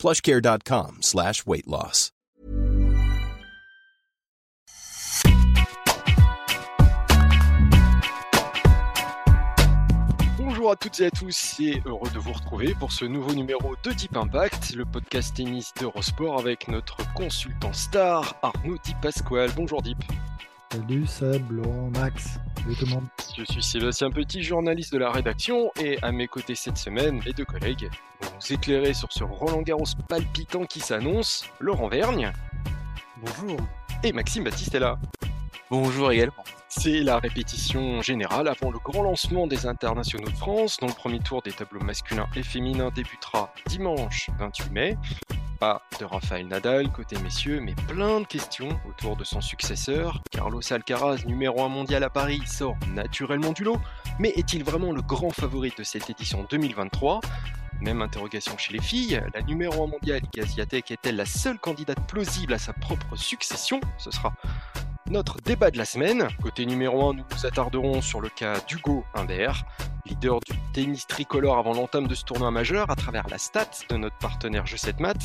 plushcare.com slash weight loss. Bonjour à toutes et à tous et heureux de vous retrouver pour ce nouveau numéro de Deep Impact, le podcast tennis d'Eurosport avec notre consultant star Arnaud Di Pasquale. Bonjour Deep. Salut Seb, Laurent, Max, salut tout le monde. Je suis Sébastien Petit, journaliste de la rédaction, et à mes côtés cette semaine, les deux collègues vont nous éclairer sur ce Roland Garros palpitant qui s'annonce, Laurent Vergne. Bonjour. Et Maxime Baptiste est là. Bonjour également. C'est la répétition générale avant le grand lancement des internationaux de France, dont le premier tour des tableaux masculins et féminins débutera dimanche 28 mai. Pas de Rafael Nadal côté messieurs, mais plein de questions autour de son successeur. Carlos Alcaraz, numéro 1 mondial à Paris, sort naturellement du lot, mais est-il vraiment le grand favori de cette édition 2023 même interrogation chez les filles, la numéro 1 mondiale Gaziatek est-elle la seule candidate plausible à sa propre succession? Ce sera notre débat de la semaine. Côté numéro 1, nous nous attarderons sur le cas d'Hugo Humbert, leader du tennis tricolore avant l'entame de ce tournoi majeur à travers la stat de notre partenaire Jeu 7 Mat.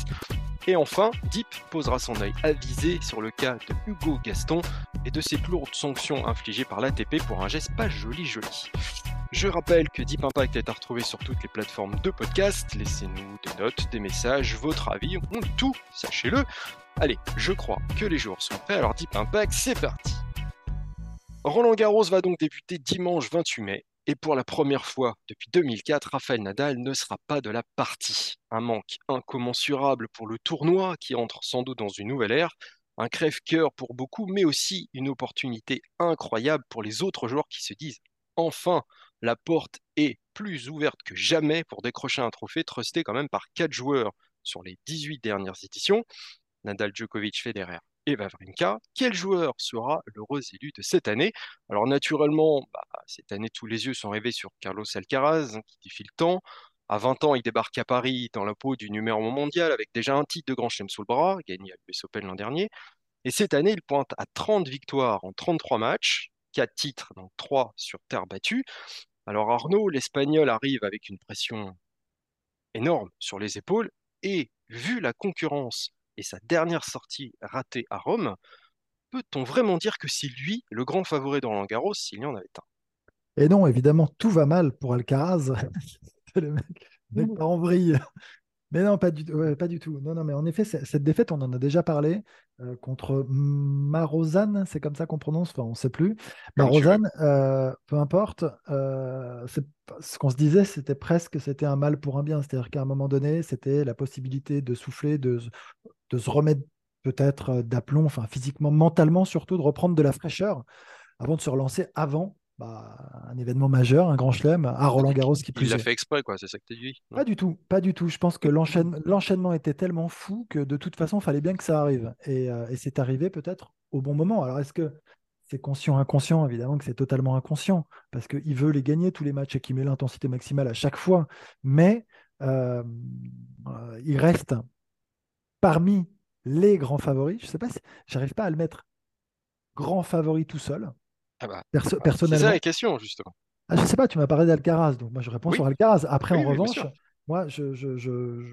Et enfin, Deep posera son œil avisé sur le cas de Hugo Gaston et de ses lourdes sanctions infligées par l'ATP pour un geste pas joli joli. Je rappelle que Deep Impact est à retrouver sur toutes les plateformes de podcast. Laissez-nous des notes, des messages, votre avis, on tout, sachez-le. Allez, je crois que les joueurs sont prêts, alors Deep Impact, c'est parti Roland Garros va donc débuter dimanche 28 mai, et pour la première fois depuis 2004, Rafael Nadal ne sera pas de la partie. Un manque incommensurable pour le tournoi qui entre sans doute dans une nouvelle ère, un crève-cœur pour beaucoup, mais aussi une opportunité incroyable pour les autres joueurs qui se disent enfin, la porte est plus ouverte que jamais pour décrocher un trophée trusté quand même par 4 joueurs sur les 18 dernières éditions. Nadal, Djokovic, Federer et Wawrinka. Quel joueur sera l'heureux élu de cette année? Alors naturellement, bah, cette année, tous les yeux sont rivés sur Carlos Alcaraz, hein, qui défie le temps. À 20 ans, il débarque à Paris dans la peau du numéro mondial avec déjà un titre de Grand Chelem sous le bras, gagné à l'US Open l'an dernier. Et cette année, il pointe à 30 victoires en 33 matchs, 4 titres, donc 3 sur terre battue. Alors Arnaud, l'Espagnol arrive avec une pression énorme sur les épaules et vu la concurrence et sa dernière sortie ratée à Rome, peut-on vraiment dire que c'est lui le grand favori dans Roland Garros s'il y en avait un? Et non, évidemment, tout va mal pour Alcaraz. le mec, le mec part en vrille. Mais non, pas du, ouais, pas du tout. Non, non, mais en effet, cette défaite, on en a déjà parlé euh, contre Marozane, c'est comme ça qu'on prononce, enfin, on ne sait plus. Marozane, euh, peu importe. Euh, ce qu'on se disait, c'était presque, c'était un mal pour un bien. C'est-à-dire qu'à un moment donné, c'était la possibilité de souffler, de, de se remettre peut-être d'aplomb, enfin physiquement, mentalement surtout, de reprendre de la fraîcheur avant de se relancer avant bah, un événement majeur, un grand chelem à Roland Garros qui Il l'a fait exprès, quoi, c'est ça que tu dis Pas du tout, pas du tout. Je pense que l'enchaînement était tellement fou que de toute façon, il fallait bien que ça arrive. Et, euh, et c'est arrivé peut-être au bon moment. Alors, est-ce que c'est conscient, inconscient? Évidemment que c'est totalement inconscient, parce qu'il veut les gagner tous les matchs et qu'il met l'intensité maximale à chaque fois. Mais euh, euh, il reste parmi les grands favoris. Je sais pas si j'arrive pas à le mettre grand favori tout seul. Ah bah, personnellement. C'est ça la question, justement. Ah, je sais pas, tu m'as parlé d'Alcaraz, donc moi je réponds sur Alcaraz. Après, en revanche, moi je, je, je,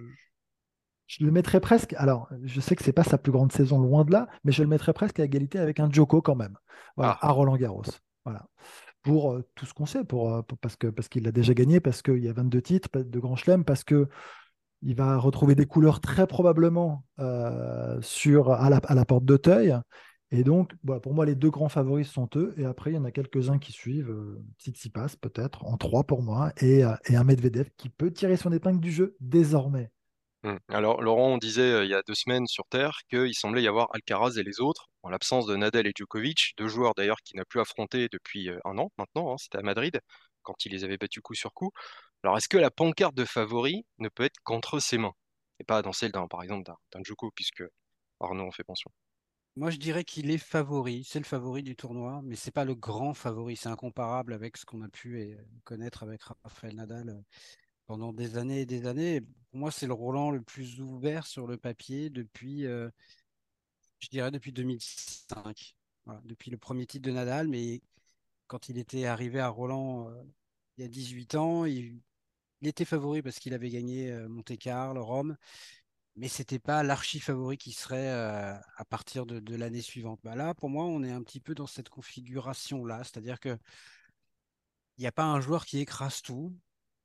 je, le mettrais presque. Alors, je sais que c'est pas sa plus grande saison, loin de là, mais je le mettrais presque à égalité avec un Djoko quand même, voilà, ah. à Roland Garros. Voilà. Pour euh, tout ce qu'on sait, pour, euh, parce qu'il parce qu'il a déjà gagné, parce qu'il y a 22 titres de Grand Chelem, parce que il va retrouver des couleurs très probablement euh, sur, à, la, à la porte d'Auteuil. Et donc, pour moi, les deux grands favoris sont eux. Et après, il y en a quelques-uns qui suivent. Euh, Tsitsipas, peut-être, en trois pour moi. Et, euh, un Medvedev qui peut tirer son épingle du jeu désormais. Hum. Alors, Laurent, on disait euh, il y a deux semaines sur Terre qu'il semblait y avoir Alcaraz et les autres, en l'absence de Nadal et Djokovic, deux joueurs d'ailleurs qui n'a plus affronté depuis un an maintenant. Hein, C'était à Madrid, quand il les avait battus coup sur coup. Alors, est-ce que la pancarte de favori ne peut être qu'entre ses mains Et pas dans celle d'un, par exemple, d'un Djoko, puisque Arnaud en fait pension Moi, je dirais qu'il est favori. C'est le favori du tournoi, mais c'est pas le grand favori. C'est incomparable avec ce qu'on a pu connaître avec Rafael Nadal pendant des années et des années. Pour moi, c'est le Roland le plus ouvert sur le papier depuis, je dirais, depuis 2005. depuis le premier titre de Nadal, mais quand il était arrivé à Roland il y a 18 ans, il, était favori parce qu'il avait gagné Monte-Carlo, Rome, mais c'était pas l'archi favori qui serait à partir de, l'année suivante. Bah là, pour moi, on est un petit peu dans cette configuration-là, c'est-à-dire que il n'y a pas un joueur qui écrase tout.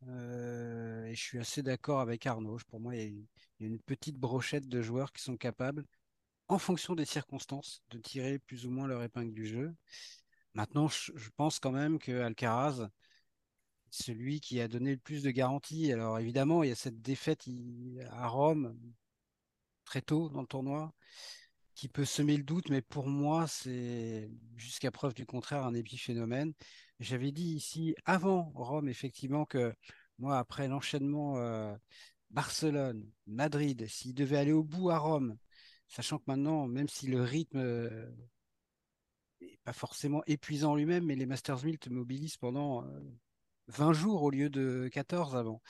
et je suis assez d'accord avec Arnaud. Pour moi, il y, a une, petite brochette de joueurs qui sont capables, en fonction des circonstances, de tirer plus ou moins leur épingle du jeu. Maintenant, je, pense quand même que Alcaraz, celui qui a donné le plus de garanties. Alors évidemment, il y a cette défaite à Rome très tôt dans le tournoi qui peut semer le doute, mais pour moi, c'est jusqu'à preuve du contraire un épiphénomène. J'avais dit ici avant Rome, effectivement, que moi, après l'enchaînement euh, Barcelone, Madrid, s'il devait aller au bout à Rome, sachant que maintenant, même si le rythme n'est euh, pas forcément épuisant lui-même, mais les Masters 1000 te mobilisent pendant euh, 20 jours au lieu de 14 avant.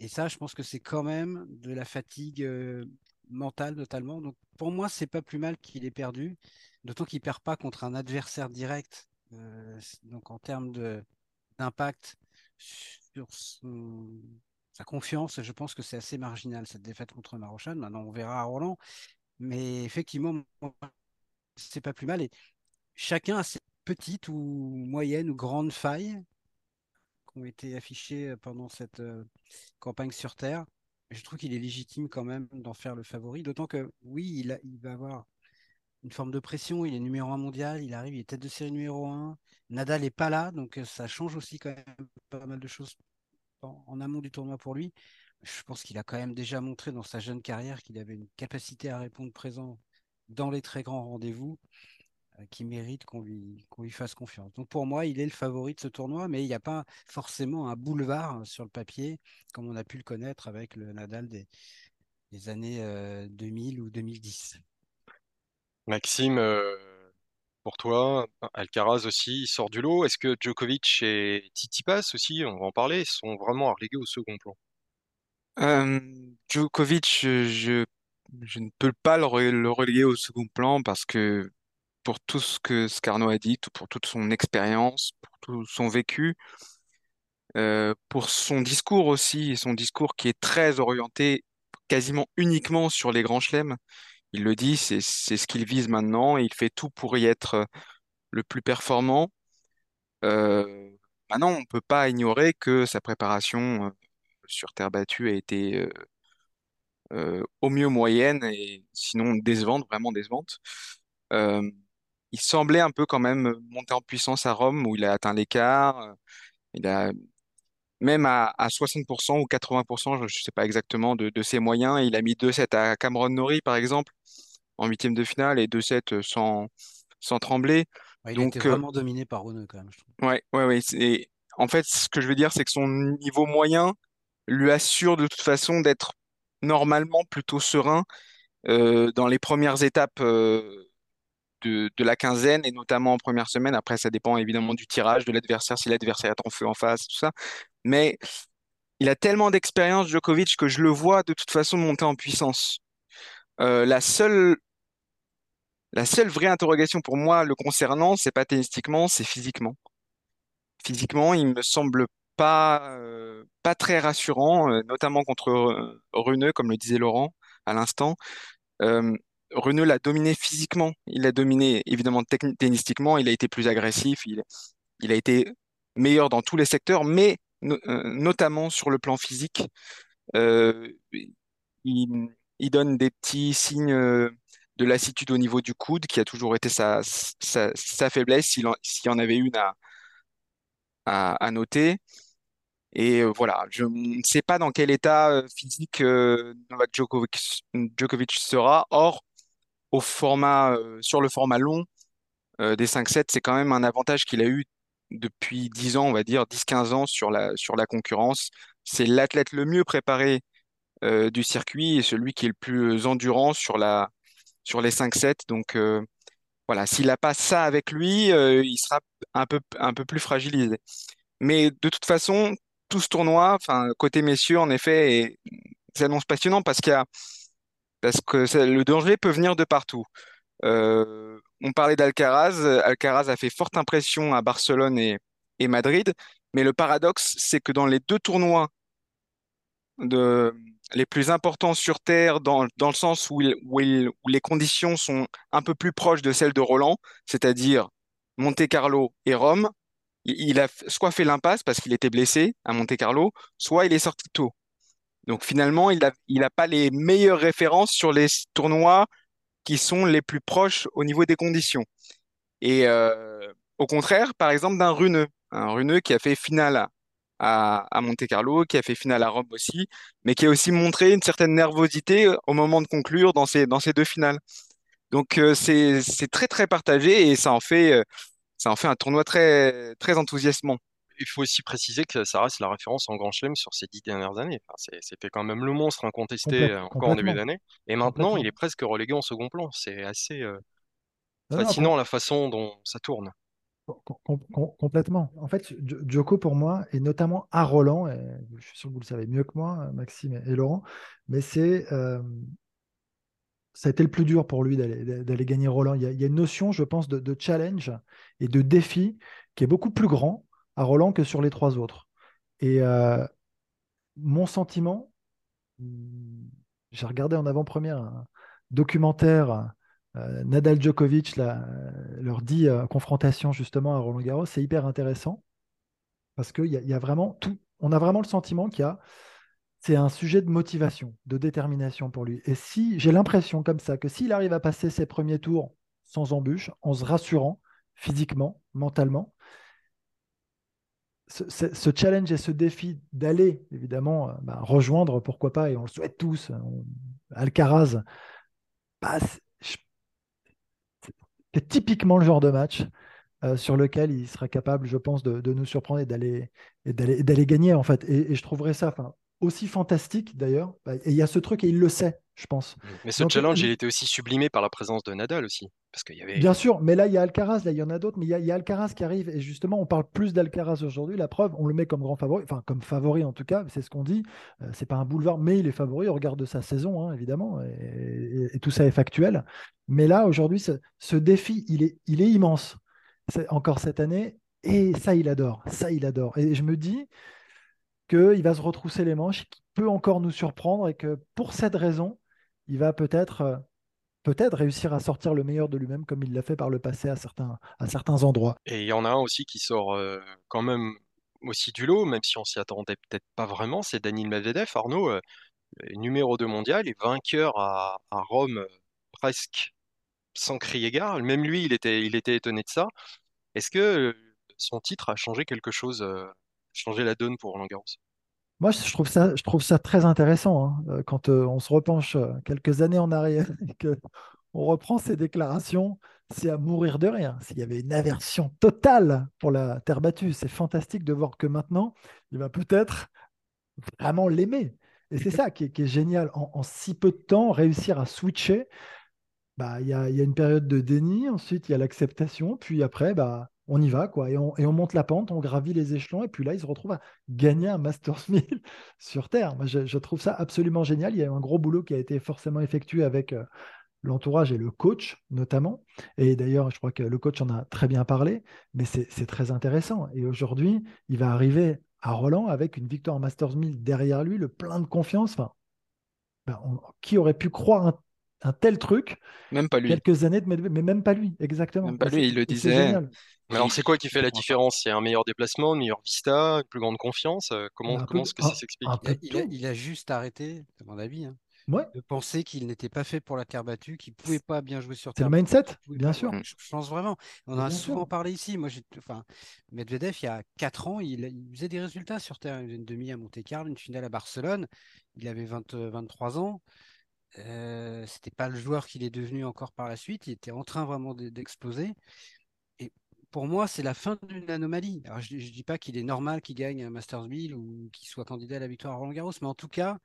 Et ça, je pense que c'est quand même de la fatigue euh, mentale notamment. Donc pour moi, c'est pas plus mal qu'il ait perdu, d'autant qu'il perd pas contre un adversaire direct. Euh, donc en termes d'impact sur sa confiance, je pense que c'est assez marginal cette défaite contre Marochan. Maintenant, on verra à Roland, mais effectivement, c'est pas plus mal. Et chacun a ses petites ou moyennes ou grandes failles ont été affichés euh, pendant cette euh, campagne sur Terre. Je trouve qu'il est légitime quand même d'en faire le favori, d'autant que oui, il, va avoir une forme de pression, il est numéro un mondial, il arrive, il est tête de série numéro un. Nadal n'est pas là, donc euh, ça change aussi quand même pas mal de choses en, amont du tournoi pour lui. Je pense qu'il a quand même déjà montré dans sa jeune carrière qu'il avait une capacité à répondre présent dans les très grands rendez-vous. Euh, qui mérite qu'on lui, lui fasse confiance. Donc pour moi, il est le favori de ce tournoi, mais il n'y a pas forcément un boulevard euh, sur le papier, comme on a pu le connaître avec le Nadal des, des années 2000 euh, ou 2010. Maxime, pour toi, Alcaraz aussi, il sort du lot. Est-ce que Djokovic et Tsitsipas aussi, on va en parler, sont vraiment relégués au second plan? Djokovic, je, je, ne peux pas le, le reléguer au second plan parce que pour tout ce que Scarno a dit, pour toute son expérience, pour tout son vécu, euh, pour son discours aussi, son discours qui est très orienté quasiment uniquement sur les grands chelems. Il le dit, c'est ce qu'il vise maintenant, il fait tout pour y être euh, le plus performant. Euh, maintenant, on ne peut pas ignorer que sa préparation sur terre battue a été au mieux moyenne, et sinon décevante, vraiment décevante il semblait un peu quand même monter en puissance à Rome, où il a atteint l'écart. Euh, il a même à, 60% ou 80%, je ne sais pas exactement, de, ses moyens. Il a mis 2-7 à Cameron Norrie, par exemple, en huitième de finale, et 2-7 sans, sans trembler. il Donc, était vraiment dominé par Rune, quand même, je trouve. Ouais, ouais, ouais. En fait, ce que je veux dire, c'est que son niveau moyen lui assure de toute façon d'être normalement plutôt serein euh, dans les premières étapes euh, de, la quinzaine, et notamment en première semaine. Après, ça dépend évidemment du tirage de l'adversaire, si l'adversaire est en feu en face, tout ça. Mais il a tellement d'expérience, Djokovic, que je le vois de toute façon monter en puissance. Euh, la seule la seule vraie interrogation pour moi le concernant, c'est pas tennistiquement, c'est physiquement. Physiquement, il me semble pas euh, pas très rassurant, euh, notamment contre Runeux, comme le disait Laurent à l'instant. Renault l'a dominé physiquement, il l'a dominé évidemment tennistiquement, il a été plus agressif, il, a été meilleur dans tous les secteurs, mais euh, notamment sur le plan physique. Euh, il, donne des petits signes euh, de lassitude au niveau du coude, qui a toujours été sa, faiblesse, s'il y en avait une à, noter. Et voilà, je ne sais pas dans quel état physique Novak Djokovic, Djokovic, sera. Or, au format, euh, sur le format long euh, des 5-7, c'est quand même un avantage qu'il a eu depuis 10 ans, on va dire, 10-15 ans sur la, sur la concurrence. C'est l'athlète le mieux préparé euh, du circuit et celui qui est le plus endurant sur la, sur les 5-7. Donc voilà, s'il n'a pas ça avec lui, il sera un peu, un peu plus fragilisé. Mais de toute façon, tout ce tournoi, côté messieurs, en effet, s'annonce passionnant parce qu'il y a, parce que le danger peut venir de partout. Euh, on parlait d'Alcaraz. Alcaraz a fait forte impression à Barcelone et, Madrid. Mais le paradoxe, c'est que dans les deux tournois les plus importants sur Terre, dans, le sens où, où, les conditions sont un peu plus proches de celles de Roland, c'est-à-dire Monte Carlo et Rome, il, a soit fait l'impasse parce qu'il était blessé à Monte Carlo, soit il est sorti tôt. Donc finalement, il n'a pas les meilleures références sur les tournois qui sont les plus proches au niveau des conditions. Et euh, au contraire, par exemple, d'un Runeux, un Runeux qui a fait finale à, à, Monte Carlo, qui a fait finale à Rome aussi, mais qui a aussi montré une certaine nervosité euh, au moment de conclure dans ces, dans ces deux finales. Donc euh, c'est très très partagé et ça en fait, ça en fait un tournoi très, très enthousiasmant il faut aussi préciser que ça reste la référence en Grand Chelem sur ces dix dernières années. C'était quand même le monstre incontesté euh, encore en début d'année. Et maintenant, il est presque relégué en second plan. C'est assez euh, fascinant la façon dont ça tourne. complètement. En fait, Djoko, pour moi, et notamment à Roland, et je suis sûr que vous le savez mieux que moi, Maxime et Laurent, mais c'est. Euh, ça a été le plus dur pour lui d'aller gagner Roland. Il y, a, une notion, je pense, de, de, challenge et de défi qui est beaucoup plus grand à Roland que sur les trois autres. Et euh, mon sentiment, j'ai regardé en avant-première un documentaire euh, Nadal Djokovic leur dit euh, confrontation justement à Roland Garros, c'est hyper intéressant parce qu'il y, y, a vraiment tout. On a vraiment le sentiment qu'il y a c'est un sujet de motivation, de détermination pour lui. Et si j'ai l'impression comme ça que s'il arrive à passer ses premiers tours sans embûche, en se rassurant physiquement, mentalement, ce, challenge et ce défi d'aller, évidemment, euh, bah, rejoindre, pourquoi pas, et on le souhaite tous, euh, Alcaraz, bah, c'est typiquement le genre de match euh, sur lequel il sera capable, je pense, de, nous surprendre et d'aller d'aller gagner, en fait. Et, et je trouverais ça aussi fantastique, d'ailleurs. Bah, et il y a ce truc, et il le sait, je pense. Mais ce challenge, il était aussi sublimé par la présence de Nadal aussi. Bien sûr, mais là, il y a Alcaraz, là, il y en a d'autres, mais il y, a, Alcaraz qui arrive. Et justement, on parle plus d'Alcaraz aujourd'hui. La preuve, on le met comme grand favori, enfin, comme favori en tout cas, c'est ce qu'on dit. Euh, c'est pas un boulevard, mais il est favori au regard de sa saison, hein, évidemment. Et, tout ça est factuel. Mais là, aujourd'hui, ce, défi, il est, il est immense. encore cette année. Et ça, il adore. Ça, il adore. Et je me dis qu'il va se retrousser les manches, qu'il peut encore nous surprendre et que pour cette raison, il va peut-être euh, peut-être réussir à sortir le meilleur de lui-même comme il l'a fait par le passé à certains, à certains endroits. Et il y en a un aussi qui sort euh, quand même aussi du lot, même si on s'y attendait peut-être pas vraiment, c'est Daniel Medvedev, Arnaud, euh, numéro 2 mondial et vainqueur à, Rome presque sans crier gare. Même lui, il était, il était étonné de ça. Est-ce que son titre a changé quelque chose, changé la donne pour Roland moi, je trouve ça, très intéressant hein, euh, quand euh, on se repenche euh, quelques années en arrière et qu'on reprend ces déclarations. C'est à mourir de rire. S'il y avait une aversion totale pour la terre battue, c'est fantastique de voir que maintenant, il va peut-être vraiment l'aimer. Et c'est ça qui est, génial. En, si peu de temps, réussir à switcher, bah, il y, a, y, a, une période de déni, ensuite il y a l'acceptation, puis après, bah, on y va, quoi, et on, monte la pente, on gravit les échelons, et puis là, il se retrouve à gagner un Masters 1000 sur Terre. je, trouve ça absolument génial. Il y a eu un gros boulot qui a été forcément effectué avec euh, l'entourage et le coach, notamment. Et d'ailleurs, je crois que le coach en a très bien parlé, mais c'est très intéressant. Et aujourd'hui, il va arriver à Roland avec une victoire Masters 1000 derrière lui, le plein de confiance. Ben, qui aurait pu croire un un tel truc. Même pas lui. Quelques années de mais même pas lui, exactement. Même pas lui, il le disait. Mais alors, c'est quoi qui fait la différence? C'est un meilleur déplacement, une meilleure vista, une plus grande confiance? Euh, Comment, comment est-ce que ça s'explique? il, a juste arrêté, à mon avis, hein, ouais. de penser qu'il n'était pas fait pour la terre battue, qu'il ne pouvait pas bien jouer sur terre. C'est le mindset, bien sûr. Je, pense vraiment. On en a souvent parlé ici. Moi, enfin, Medvedev, il y a 4 ans, il, faisait des résultats sur terre. Il faisait une demi à Monte-Carlo, une finale à Barcelone. Il avait 20, 23 ans. Euh, c'était pas le joueur qu'il est devenu encore par la suite. Il était en train vraiment d'exploser. Et pour moi, c'est la fin d'une anomalie. Alors, je, ne dis pas qu'il est normal qu'il gagne un Masters 1000 ou qu'il soit candidat à la victoire à Roland Garros, mais en tout cas,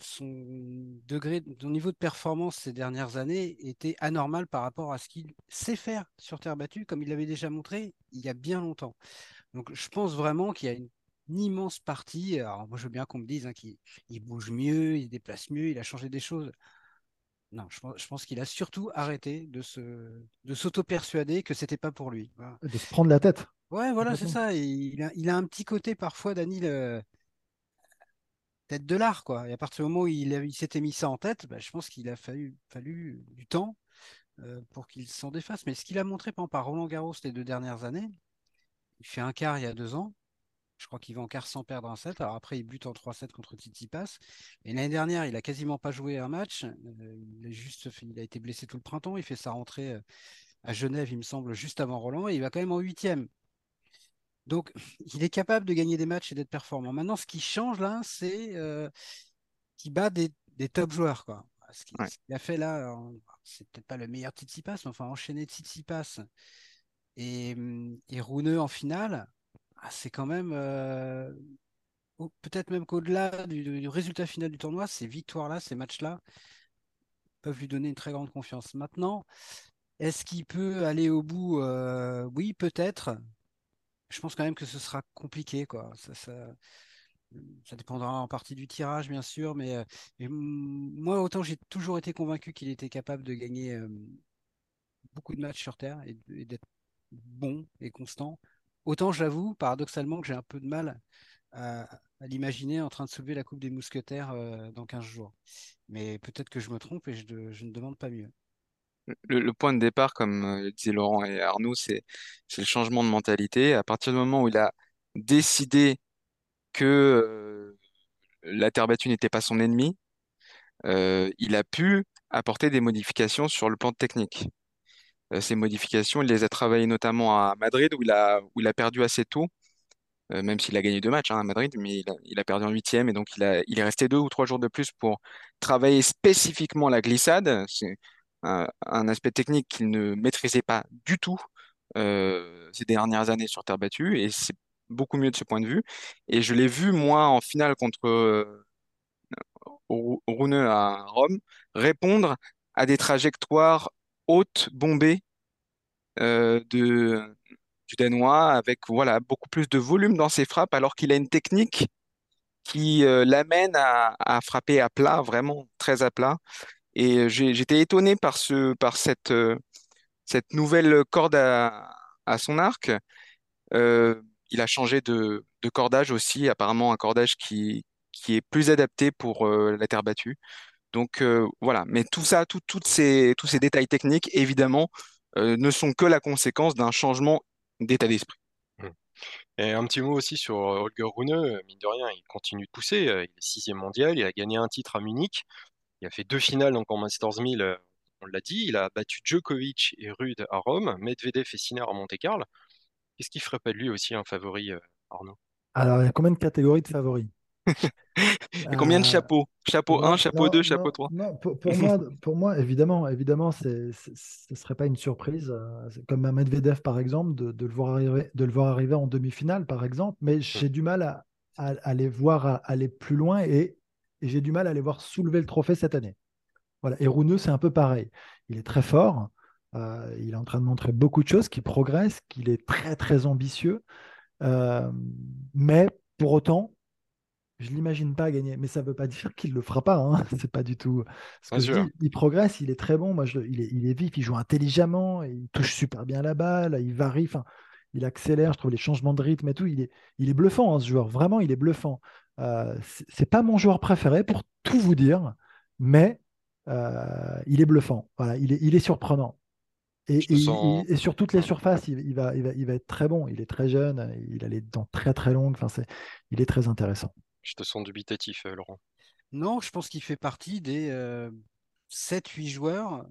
son degré, son niveau de performance ces dernières années était anormal par rapport à ce qu'il sait faire sur terre battue, comme il l'avait déjà montré il y a bien longtemps. Donc je pense vraiment qu'il y a une, immense partie. Alors moi je veux bien qu'on me dise hein, qu'il bouge mieux, il déplace mieux, il a changé des choses. Non, je pense, qu'il a surtout arrêté de se de s'auto-persuader que c'était pas pour lui. De se prendre la tête. Ouais, voilà, c'est ça. Il a, il a un petit côté parfois, Dani, tête de l'art, quoi. Et à partir du moment où il, s'était mis ça en tête, bah, je pense qu'il a fallu, fallu du temps euh, pour qu'il s'en défasse. Mais ce qu'il a montré par, par Roland Garros les deux dernières années, il fait un quart il y a deux ans. Je crois qu'il va en quart sans perdre un set. Alors après, il bute en 3-7 contre Tsitsipas. Et l'année dernière, il a quasiment pas joué un match. Euh, il, a juste il a été blessé tout le printemps. Il fait sa rentrée euh, à Genève, il me semble, juste avant Roland. Et il va quand même en huitième. Donc, il est capable de gagner des matchs et d'être performant. Maintenant, ce qui change là, c'est euh, qu'il bat des, top joueurs. Quoi. Ce qu'il a fait là, c'est peut-être pas le meilleur Tsitsipas, mais enfin, enchaîner Tsitsipas et, et Rouneux en finale, ah, c'est quand même. Euh, peut-être même qu'au-delà du, résultat final du tournoi, ces victoires-là, ces matchs-là, peuvent lui donner une très grande confiance. Maintenant, est-ce qu'il peut aller au bout euh, Oui, peut-être je pense quand même que ce sera compliqué. Quoi. Ça, dépendra en partie du tirage, bien sûr, mais, euh, moi, autant j'ai toujours été convaincu qu'il était capable de gagner beaucoup de matchs sur Terre et, d'être bon et constant. Autant j'avoue, paradoxalement, que j'ai un peu de mal à, l'imaginer en train de soulever la Coupe des Mousquetaires euh, dans 15 jours. Mais peut-être que je me trompe et je ne demande pas mieux le, point de départ, comme euh, disaient Laurent et Arnaud, c'est le changement de mentalité. À partir du moment où il a décidé que euh, la terre battue n'était pas son ennemi, il a pu apporter des modifications sur le plan technique. Ces modifications, il les a travaillées notamment à Madrid, où il a, où il a perdu assez tôt, même s'il a gagné deux matchs hein, à Madrid, mais il a, perdu en huitième, et donc il, a, il est resté deux ou trois jours de plus pour travailler spécifiquement la glissade un, aspect technique qu'il ne maîtrisait pas du tout euh, ces dernières années sur terre battue, et c'est beaucoup mieux de ce point de vue. Et je l'ai vu, moi, en finale contre euh, à Rome, répondre à des trajectoires hautes, bombées euh, de, du Danois, avec voilà, beaucoup plus de volume dans ses frappes, alors qu'il a une technique qui l'amène à, frapper à plat, vraiment très à plat. Et j'étais étonné par, ce, par cette, euh, cette nouvelle corde à, son arc. Euh, il a changé de, cordage aussi, apparemment un cordage qui, qui est plus adapté pour euh, la terre battue. Donc voilà, mais tout ça, toutes ces, tous ces détails techniques, évidemment, ne sont que la conséquence d'un changement d'état d'esprit. Mmh. Et un petit mot aussi sur Holger Rune, mine de rien, il continue de pousser, il est sixième mondial, il a gagné un titre à Munich. Il a fait deux finales donc en Masters 1000, euh, on l'a dit. Il a battu Djokovic et Rude à Rome, Medvedev et Sinner à Monte-Carlo. Qu'est-ce qui ferait pas de lui aussi un favori, euh, Arnaud? Alors, il y a combien de catégories de favoris? Et combien de euh, chapeaux? Chapeau 1, chapeau 2, chapeau 3 non, pour, moi, pour moi, évidemment, évidemment ce ne serait pas une surprise, comme à Medvedev par exemple, de, le voir arriver, de le voir arriver en demi-finale par exemple, mais j'ai du mal à, à, les voir aller plus loin et et j'ai du mal à les voir soulever le trophée cette année. Voilà. Et Rouneux, c'est un peu pareil. Il est très fort, euh, il est en train de montrer beaucoup de choses, qu'il progresse, qu'il est très très ambitieux, euh, mais pour autant, je l'imagine pas gagner. Mais ça ne veut pas dire qu'il le fera pas. Hein. C'est pas du tout ce que je dis. Il progresse, il est très bon. Moi, je, il, est, il, est, vif, il joue intelligemment, il touche super bien la balle, il varie. Enfin, il accélère. Je trouve les changements de rythme et tout. Il est, il est bluffant, hein, ce joueur. Vraiment, il est bluffant. Euh, c'est pas mon joueur préféré pour tout vous dire, mais euh, il est bluffant. Voilà, il est, il est surprenant. Et, et, sur toutes les surfaces, il, va, il, va, il va être très bon. Il est très jeune, il a les dents très très longues. Enfin, il est très intéressant. Je te sens dubitatif, euh, Laurent. Non, je pense qu'il fait partie des 7-8 joueurs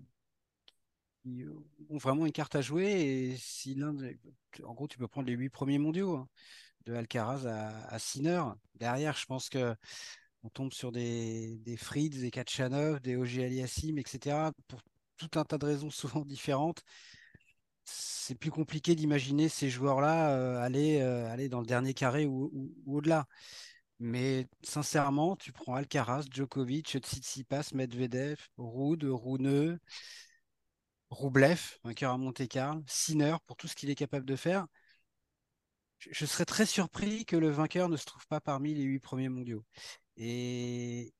qui ont vraiment une carte à jouer. Et si en gros, tu peux prendre les 8 premiers mondiaux. Hein de Alcaraz à, Sinner. Derrière, je pense que on tombe sur des, Frieds, des Kachanov, des OG Aliassim, etc. Pour tout un tas de raisons souvent différentes. C'est plus compliqué d'imaginer ces joueurs-là euh, aller, euh, aller dans le dernier carré ou, au-delà. Mais sincèrement, tu prends Alcaraz, Djokovic, Tsitsipas, Medvedev, Ruud, Rouneux, Roublev, vainqueur à Monte-Carlo, Sinner pour tout ce qu'il est capable de faire. Je serais très surpris que le vainqueur ne se trouve pas parmi les huit premiers mondiaux. Et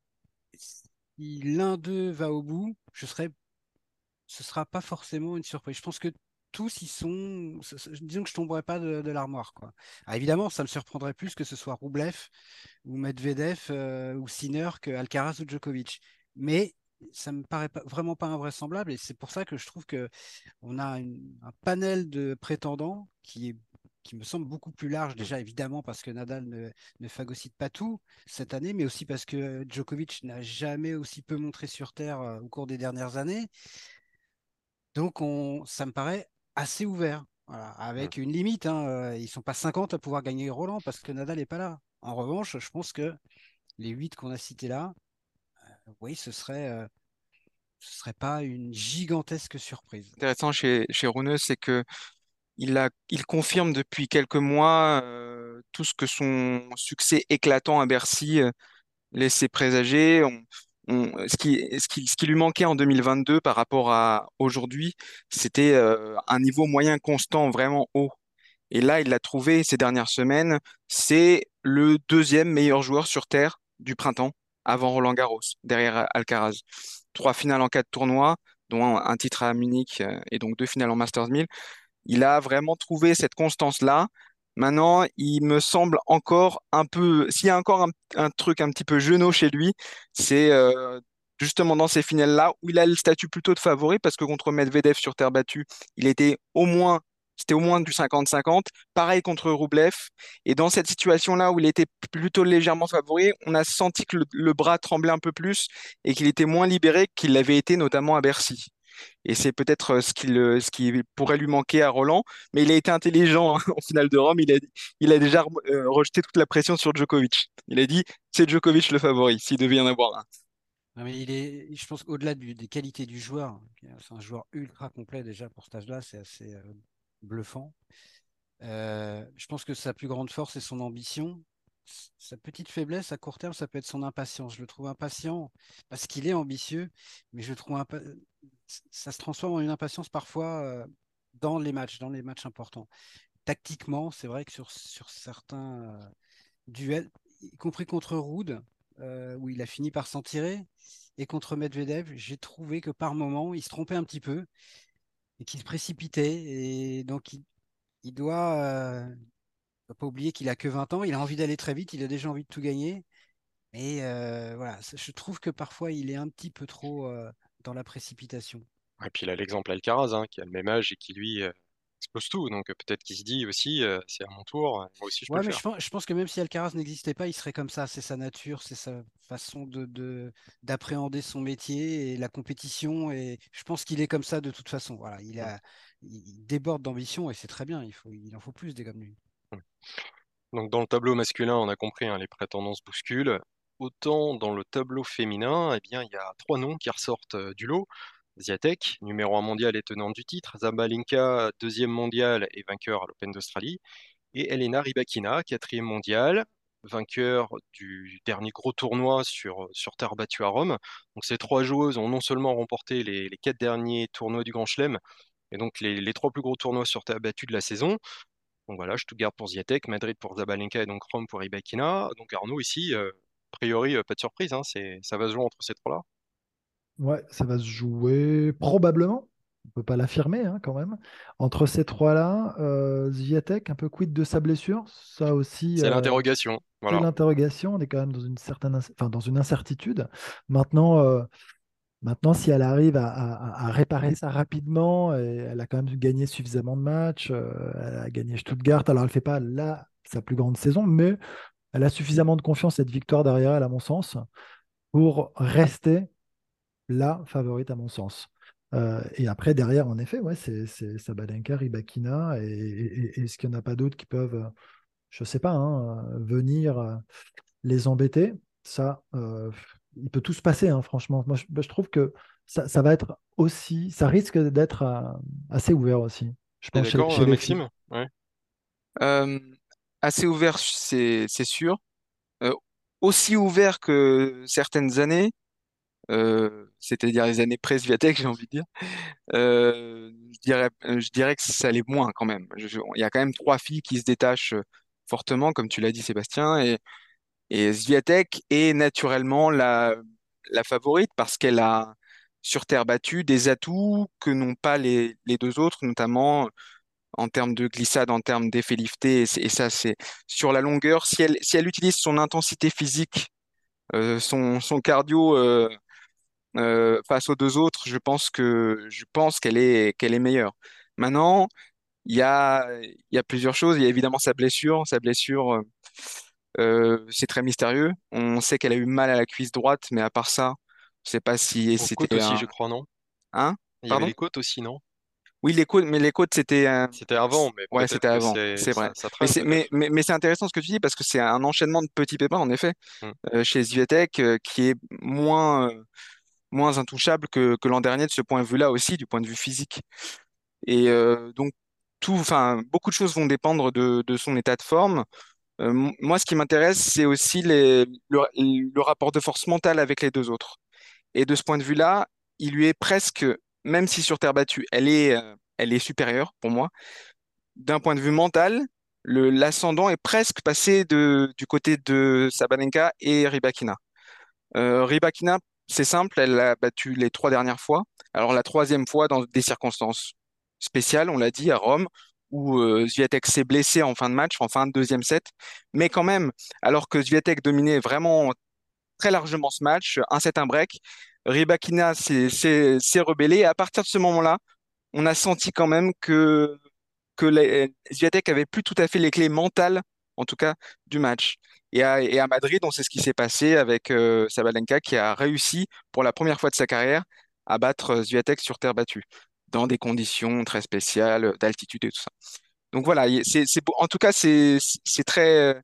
si l'un d'eux va au bout, je serais, ce sera pas forcément une surprise. Je pense que tous y sont. Disons que je tomberais pas de, l'armoire, quoi. Ah, évidemment, ça me surprendrait plus que ce soit Roublev ou Medvedev euh, ou Sinner que Alcaraz ou Djokovic. Mais ça me paraît vraiment pas invraisemblable et c'est pour ça que je trouve que on a un panel de prétendants qui est qui me semble beaucoup plus large, déjà évidemment parce que Nadal ne, ne phagocyte pas tout cette année, mais aussi parce que Djokovic n'a jamais aussi peu montré sur Terre euh, au cours des dernières années. Donc on, ça me paraît assez ouvert, avec une limite. Hein, euh, ils ne sont pas 50 à pouvoir gagner Roland parce que Nadal n'est pas là. En revanche, je pense que les 8 qu'on a cités là, euh, oui, ce serait, ce serait pas une gigantesque surprise. Intéressant chez, chez c'est que il, a, il confirme depuis quelques mois euh, tout ce que son succès éclatant à Bercy euh, laissait présager. Ce, qui, lui manquait en 2022 par rapport à aujourd'hui, c'était euh, un niveau moyen constant vraiment haut. Et là, il l'a trouvé ces dernières semaines. C'est le deuxième meilleur joueur sur Terre du printemps, avant Roland Garros, derrière Alcaraz. Trois finales en quatre tournois, dont un titre à Munich et donc deux finales en Masters 1000. Il a vraiment trouvé cette constance-là. Maintenant, il me semble encore un peu, s'il y a encore un, truc un petit peu genou chez lui, c'est euh, justement dans ces finales-là où il a le statut plutôt de favori parce que contre Medvedev sur terre battue, il était au moins, c'était au moins du 50-50. Pareil contre Rublev. Et dans cette situation-là où il était plutôt légèrement favori, on a senti que le bras tremblait un peu plus et qu'il était moins libéré qu'il l'avait été notamment à Bercy. Et c'est peut-être euh, ce, ce qui pourrait lui manquer à Roland. Mais il a été intelligent hein, en finale de Rome. Il a, il a déjà euh, rejeté toute la pression sur Djokovic. Il a dit c'est Djokovic le favori, s'il devait y en avoir un. mais il est, je pense qu'au-delà des qualités du joueur, c'est un joueur ultra complet déjà pour cet âge-là, c'est assez euh, bluffant. je pense que sa plus grande force est son ambition sa petite faiblesse à court terme, ça peut être son impatience. Je le trouve impatient parce qu'il est ambitieux, mais je trouve ça se transforme en une impatience parfois euh, dans les matchs, dans les matchs importants. Tactiquement, c'est vrai que sur, sur certains euh, duels, y compris contre Rude, euh, où il a fini par s'en tirer, et contre Medvedev, j'ai trouvé que par moment, il se trompait un petit peu et qu'il se précipitait. Et donc, il, il doit, pas oublier qu'il a que 20 ans, il a envie d'aller très vite, il a déjà envie de tout gagner. Et voilà, je trouve que parfois il est un petit peu trop dans la précipitation. Et puis il a l'exemple Alcaraz, hein, qui a le même âge et qui lui euh, explose tout. Donc peut-être qu'il se dit aussi, c'est à mon tour, moi aussi je peux ouais, mais Je, pense, je pense, que même si Alcaraz n'existait pas, il serait comme ça. C'est sa nature, c'est sa façon de d'appréhender son métier et la compétition. Et je pense qu'il est comme ça de toute façon. Voilà, il, a, il déborde d'ambition et c'est très bien. Il, faut, il en faut plus des comme lui. Donc dans le tableau masculin, on a compris, hein, les prétendances bousculent. Autant dans le tableau féminin, eh bien, il y a trois noms qui ressortent euh, du lot. Ziatek, numéro 1 mondial et tenante du titre, Zabalenka, deuxième mondial et vainqueur à l'Open d'Australie, et Elena Rybakina, quatrième mondial, vainqueur du dernier gros tournoi sur, sur terre battue à Rome. Donc ces trois joueuses ont non seulement remporté les, quatre derniers tournois du Grand Chelem, et donc les, trois plus gros tournois sur terre battue de la saison, donc voilà, garde pour Ziatek, Madrid pour Zabalenka et donc Rome pour Ibakina. Donc Arnaud ici, euh, priori, euh, pas de surprise, hein, ça va se jouer entre ces trois-là. Ouais, ça va se jouer probablement, on peut pas l'affirmer hein, quand même. Entre ces trois-là, euh, Ziatek, un peu quid de sa blessure, ça aussi. C'est l'interrogation. C'est l'interrogation, on est quand même dans une certaine, enfin, dans une incertitude. Maintenant, Maintenant, si elle arrive à, réparer ça rapidement, et elle a quand même gagné suffisamment de matchs, euh, elle a gagné Stuttgart, alors elle ne fait pas là sa plus grande saison, mais elle a suffisamment de confiance, cette victoire derrière elle, à mon sens, pour rester la favorite, à mon sens. Euh, et après, derrière, en effet, ouais, c'est Sabalenka, Ribakina, et, est-ce qu'il n'y en a pas d'autres qui peuvent, je ne sais pas, hein, venir les embêter? Ça, euh, il peut tout se passer, hein, franchement. Moi, je, trouve que ça, va être aussi, ça risque d'être euh, assez ouvert aussi. Je pense chez, chez Maxime? euh, Assez ouvert, c'est sûr. Euh, aussi ouvert que certaines années, euh, c'est-à-dire les années pré-Swiatek, j'ai envie de dire, euh, je dirais, je dirais que ça l'est moins quand même. Il y a quand même trois filles qui se détachent fortement, comme tu l'as dit, Sébastien, et, et Swiatek est naturellement la, la favorite parce qu'elle a sur terre battue des atouts que n'ont pas les, les deux autres, notamment en termes de glissade, en termes d'effet lifté. Et, ça, c'est sur la longueur. Si elle, si elle utilise son intensité physique, euh, son, son cardio euh, euh, face aux deux autres, je pense que je pense qu'elle est qu'elle est meilleure. Maintenant, il y a y a plusieurs choses. Il y a évidemment sa blessure. Sa blessure, c'est très mystérieux. On sait qu'elle a eu mal à la cuisse droite, mais à part ça, je sais pas si c'était aussi, un je crois, non? hein, Il y avait pardon? les côtes aussi, non? Oui, les côtes, mais les côtes, c'était euh, C'était avant, mais ouais, c'était avant, c'est vrai. ça, ça Mais traîne c'est mais, peut-être. mais, mais c'est intéressant ce que tu dis parce que c'est un enchaînement de petits pépins en effet Hmm. euh, chez Swiatek euh, qui est moins euh, moins intouchable que, que l'an dernier de ce point de vue-là aussi, du point de vue physique. Et euh, donc tout, enfin beaucoup de choses vont dépendre de, de son état de forme. Moi, ce qui m'intéresse, c'est aussi les, le, le rapport de force mentale avec les deux autres. Et de ce point de vue-là, il lui est presque, même si sur terre battue, elle est, euh, elle est supérieure pour moi, d'un point de vue mental, l'ascendant est presque passé de, du côté de Sabalenka et Rybakina. Euh, Rybakina, c'est simple, elle l'a battu les trois dernières fois. Alors la troisième fois dans des circonstances spéciales, on l'a dit, à Rome, où euh, Swiatek s'est blessé en fin de match, en fin de deuxième set. Mais quand même, alors que Swiatek dominait vraiment très largement ce match, un set, un break, Rybakina s'est rebellé. Et à partir de ce moment-là, on a senti quand même que que les, Swiatek avait plus tout à fait les clés mentales, en tout cas, du match. Et à, Madrid, on sait ce qui s'est passé avec euh, Sabalenka qui a réussi pour la première fois de sa carrière à battre euh, Swiatek sur terre battue, dans des conditions très spéciales, d'altitude et tout ça. Donc voilà, c'est, en tout cas, c'est, c'est très, euh,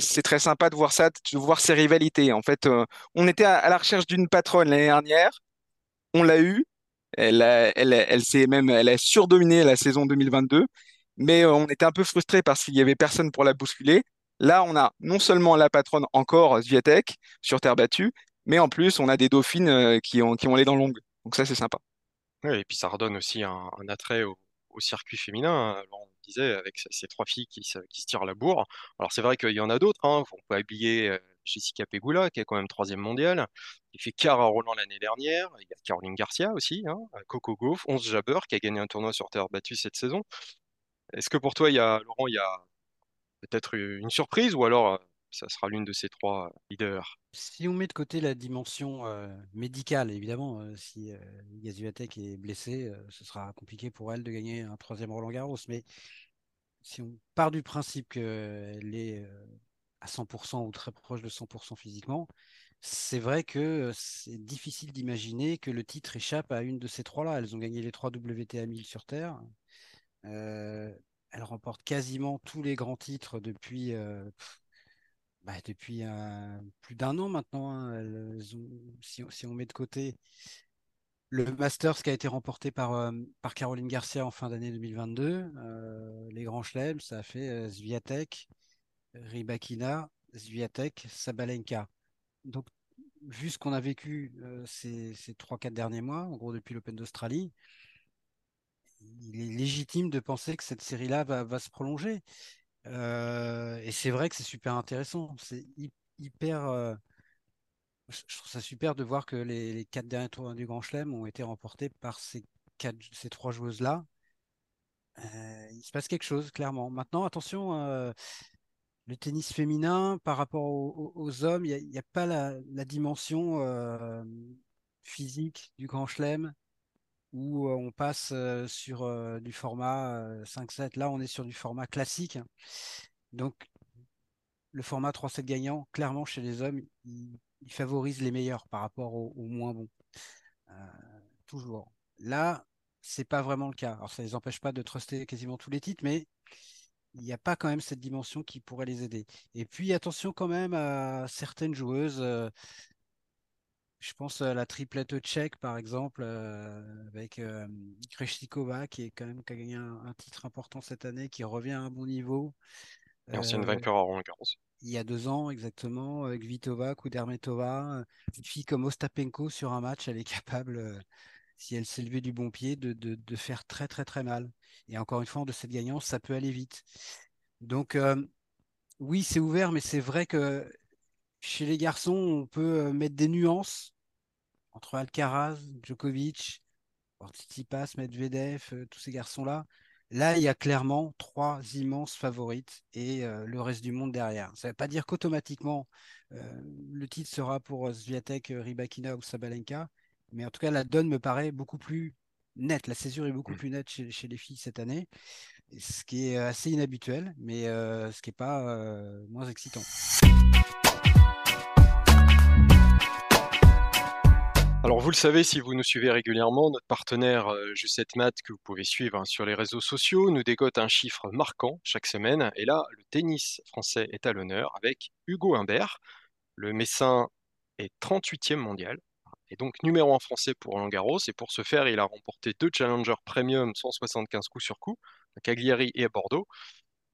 c'est très sympa de voir ça, de voir ces rivalités. En fait, euh, on était à, la recherche d'une patronne l'année dernière, on l'a eue, elle a, elle, elle s'est même, elle a surdominé la saison 2022, mais euh, on était un peu frustrés parce qu'il y avait personne pour la bousculer. Là, on a non seulement la patronne encore Swiatek sur terre battue, mais en plus, on a des dauphines euh, qui ont, qui ont les dents longues. Donc ça, c'est sympa. Et puis ça redonne aussi un, attrait au, circuit féminin. hein. Avec ces trois filles qui se, tirent la bourre. Alors c'est vrai qu'il y en a d'autres. Hein. On peut oublier euh, Jessica Pegula, qui est quand même troisième mondiale, qui fait quart à Roland l'année dernière. Il y a Caroline Garcia aussi, hein. Coco Gauff, 11 Jabeur, qui a gagné un tournoi sur terre battue cette saison. Est-ce que pour toi, il y a, Laurent, il y a peut-être une surprise ou alors euh, ça sera l'une de ces trois leaders? Si on met de côté la dimension euh, médicale, évidemment, euh, si euh, est blessée, euh, ce sera compliqué pour elle de gagner un troisième Roland Garros. Mais si on part du principe qu'elle est euh, à 100% ou très proche de 100% physiquement, c'est vrai que euh, c'est difficile d'imaginer que le titre échappe à une de ces trois-là. Elles ont gagné les trois WTA 1000 sur Terre. Euh, elles remportent quasiment tous les grands titres depuis, euh, bah, depuis euh, plus d'un an maintenant. hein. Si, on- met de côté le Masters qui a été remporté par, euh, par Caroline Garcia en fin d'année 2022, euh, les grands chelems, ça a fait euh, Swiatek, Rybakina, Swiatek, Sabalenka. Donc, vu ce qu'on a vécu euh, ces, ces 3-4 derniers mois, en gros depuis l'Open d'Australie, il est légitime de penser que cette série-là va se prolonger. Euh, et c'est vrai que c'est super intéressant. C'est hy- hyper. euh, je trouve ça super de voir que les, quatre derniers tours du Grand Chelem ont été remportés par ces, quatre, ces trois joueuses-là. Euh, il se passe quelque chose, clairement. Maintenant, attention, le tennis féminin par rapport aux, hommes, il n'y a, pas la, dimension physique du Grand Chelem où on passe sur du format euh, 5-7. Là, on est sur du format classique. Donc, le format 3-7 gagnant, clairement, chez les hommes, il, favorise les meilleurs par rapport aux, moins bons. Euh, toujours. Là, c'est pas vraiment le cas. Alors, ça les empêche pas de truster quasiment tous les titres, mais il n'y a pas quand même cette dimension qui pourrait les aider. Et puis, attention quand même à certaines joueuses. Je pense à la triplette tchèque, par exemple, euh, avec euh, Krejcikova, qui est quand même qui a gagné un, un titre important cette année, qui revient à un bon niveau. Et ancienne Euh, vainqueur à Roland Garros. il y a deux ans exactement, avec Vitova, Kudermetova, une fille comme Ostapenko sur un match, elle est capable, si elle s'est levée du bon pied, de, de, faire très très très mal. Et encore une fois, de cette gagnance, ça peut aller vite. Donc oui, c'est ouvert, mais c'est vrai que chez les garçons, on peut mettre des nuances entre Alcaraz, Djokovic, Tsitsipas, Medvedev, tous ces garçons-là. Là, il y a clairement trois immenses favorites et euh, le reste du monde derrière. Ça ne veut pas dire qu'automatiquement euh, le titre sera pour Sviatek, Ribakina ou Sabalenka, mais en tout cas, la donne me paraît beaucoup plus nette. La césure est beaucoup mm. plus nette chez, les filles cette année, ce qui est assez inhabituel, mais euh, ce qui n'est pas moins excitant. Alors vous le savez, si vous nous suivez régulièrement, notre partenaire euh, G7 Mat, que vous pouvez suivre hein, sur les réseaux sociaux, nous dégote un chiffre marquant chaque semaine. Et là, le tennis français est à l'honneur avec Hugo Humbert. Le Messin est 38e mondial et donc numéro 1 français pour Roland. Et pour ce faire, il a remporté deux Challenger Premium 175 coups sur coup, à Cagliari et à Bordeaux.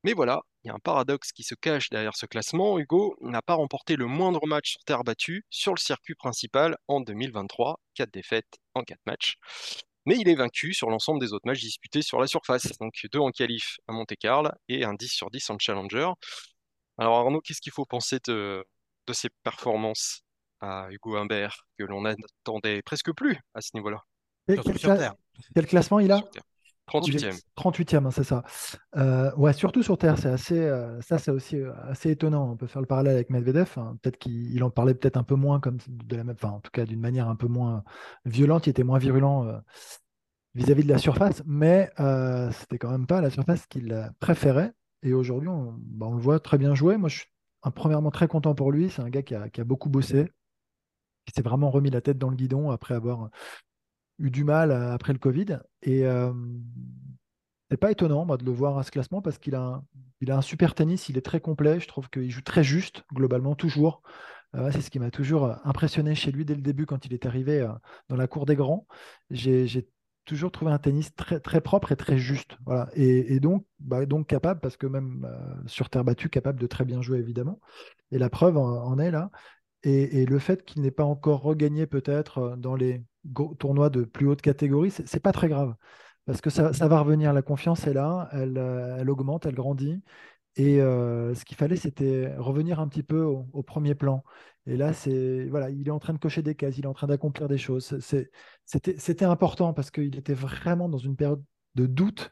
Mais voilà, il y a un paradoxe qui se cache derrière ce classement. Hugo n'a pas remporté le moindre match sur terre battue sur le circuit principal en 2023, 4 défaites en 4 matchs. Mais il est vaincu sur l'ensemble des autres matchs disputés sur la surface. Donc 2 en qualif à Monte-Carlo et un 10 sur 10 en Challenger. Alors Arnaud, qu'est-ce qu'il faut penser de, de ces performances à Hugo Humbert que l'on n'attendait presque plus à ce niveau-là? Quel, classement il a? 38e. 38e, hein, c'est ça. Euh, ouais, surtout sur Terre, c'est assez, euh, ça c'est aussi euh, assez étonnant. On peut faire le parallèle avec Medvedev. Hein. Peut-être qu'il en parlait peut-être un peu moins comme de la même, enfin en tout cas d'une manière un peu moins violente. Il était moins virulent vis-à-vis de la surface, mais c'était quand même pas la surface qu'il préférait. Et aujourd'hui, bah, on, le voit très bien jouer. Moi, je suis premièrement très content pour lui. C'est un gars qui a, qui a beaucoup bossé, qui s'est vraiment remis la tête dans le guidon après avoir eu du mal euh, après le Covid. Et euh, c'est pas étonnant de le voir à ce classement parce qu'il a, un, il a un super tennis, il est très complet. Je trouve qu'il joue très juste, globalement, toujours. Euh, c'est ce qui m'a toujours impressionné chez lui dès le début quand il est arrivé dans la cour des grands. J'ai toujours trouvé un tennis très, très propre et très juste. Voilà. Et, donc, bah, donc capable, parce que même sur terre battue, capable de très bien jouer, évidemment. Et la preuve en, est là. Et, et le fait qu'il n'ait pas encore regagné peut-être dans les tournoi de plus haute catégorie, c'est pas très grave. Parce que ça, va revenir, la confiance est là, elle, euh, augmente, elle grandit. Et euh, ce qu'il fallait, c'était revenir un petit peu au, premier plan. Et là, c'est voilà, il est en train de cocher des cases, il est en train d'accomplir des choses. C'était important parce qu'il était vraiment dans une période de doute